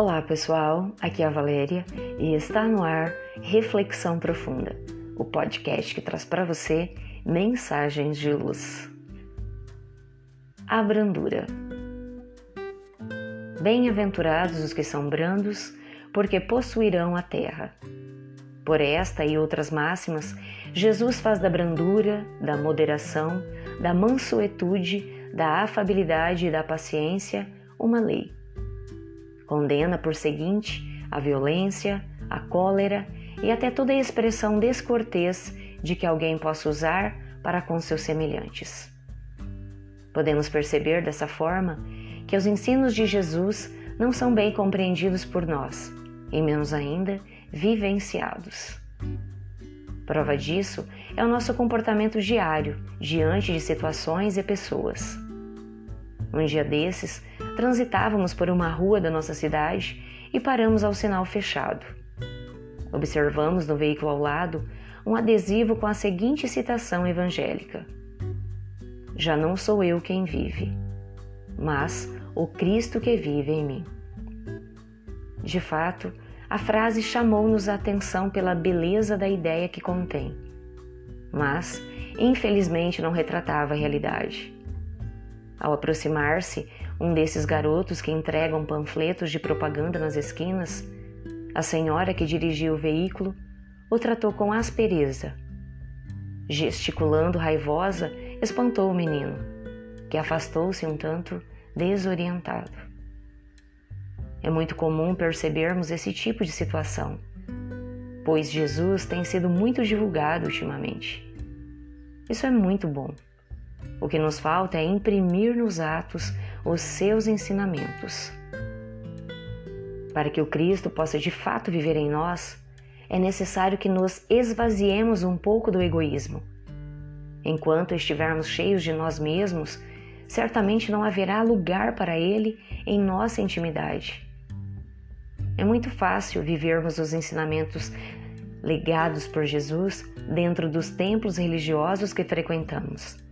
Olá pessoal, aqui é a Valéria e está no ar Reflexão Profunda, o podcast que traz para você mensagens de luz. A brandura. Bem-aventurados os que são brandos, porque possuirão a terra. Por esta e outras máximas, Jesus faz da brandura, da moderação, da mansuetude, da afabilidade e da paciência uma lei. Condena, por seguinte, a violência, a cólera e até toda a expressão descortês de que alguém possa usar para com seus semelhantes. Podemos perceber dessa forma que os ensinos de Jesus não são bem compreendidos por nós, e menos ainda vivenciados. Prova disso é o nosso comportamento diário diante de situações e pessoas. Um dia desses, transitávamos por uma rua da nossa cidade e paramos ao sinal fechado. Observamos no veículo ao lado um adesivo com a seguinte citação evangélica: Já não sou eu quem vive, mas o Cristo que vive em mim. De fato, a frase chamou-nos a atenção pela beleza da ideia que contém, mas, infelizmente, não retratava a realidade. Ao aproximar-se um desses garotos que entregam panfletos de propaganda nas esquinas, a senhora que dirigia o veículo o tratou com aspereza. Gesticulando raivosa, espantou o menino, que afastou-se um tanto desorientado. É muito comum percebermos esse tipo de situação, pois Jesus tem sido muito divulgado ultimamente. Isso é muito bom. O que nos falta é imprimir nos atos os seus ensinamentos. Para que o Cristo possa de fato viver em nós, é necessário que nos esvaziemos um pouco do egoísmo. Enquanto estivermos cheios de nós mesmos, certamente não haverá lugar para Ele em nossa intimidade. É muito fácil vivermos os ensinamentos legados por Jesus dentro dos templos religiosos que frequentamos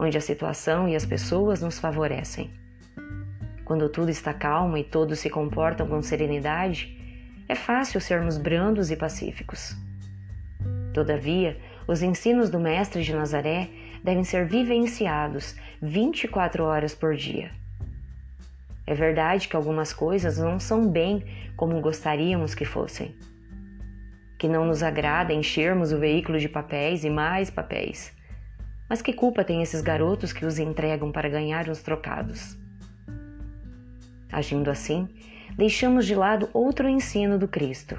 onde a situação e as pessoas nos favorecem. Quando tudo está calmo e todos se comportam com serenidade, é fácil sermos brandos e pacíficos. Todavia, os ensinos do Mestre de Nazaré devem ser vivenciados 24 horas por dia. É verdade que algumas coisas não são bem como gostaríamos que fossem. Que não nos agrada enchermos o veículo de papéis e mais papéis. Mas que culpa tem esses garotos que os entregam para ganhar uns trocados? Agindo assim, deixamos de lado outro ensino do Cristo: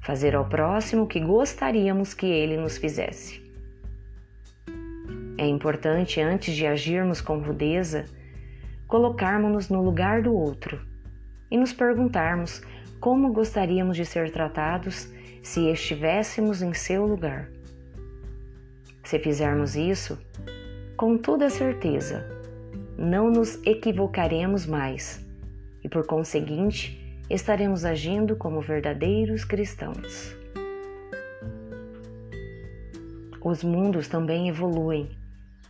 fazer ao próximo o que gostaríamos que ele nos fizesse. É importante, antes de agirmos com rudeza, colocarmos-nos no lugar do outro e nos perguntarmos como gostaríamos de ser tratados se estivéssemos em seu lugar. Se fizermos isso, com toda certeza, não nos equivocaremos mais e, por conseguinte, estaremos agindo como verdadeiros cristãos. Os mundos também evoluem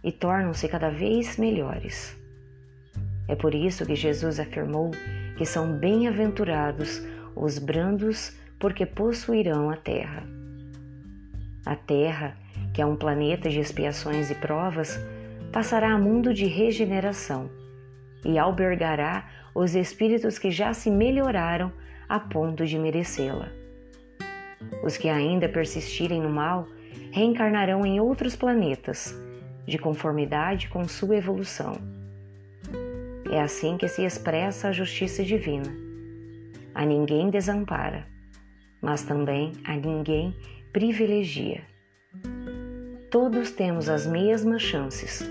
e tornam-se cada vez melhores. É por isso que Jesus afirmou que são bem-aventurados os brandos, porque possuirão a terra. A terra que é um planeta de expiações e provas, passará a mundo de regeneração e albergará os espíritos que já se melhoraram a ponto de merecê-la. Os que ainda persistirem no mal reencarnarão em outros planetas, de conformidade com sua evolução. É assim que se expressa a justiça divina. A ninguém desampara, mas também a ninguém privilegia. Todos temos as mesmas chances,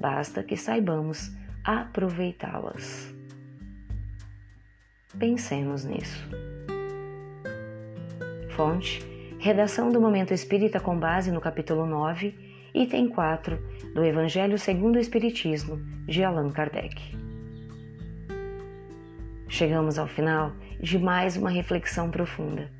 basta que saibamos aproveitá-las. Pensemos nisso. Fonte: Redação do Momento Espírita com base no capítulo 9, item 4 do Evangelho segundo o Espiritismo, de Allan Kardec. Chegamos ao final de mais uma reflexão profunda.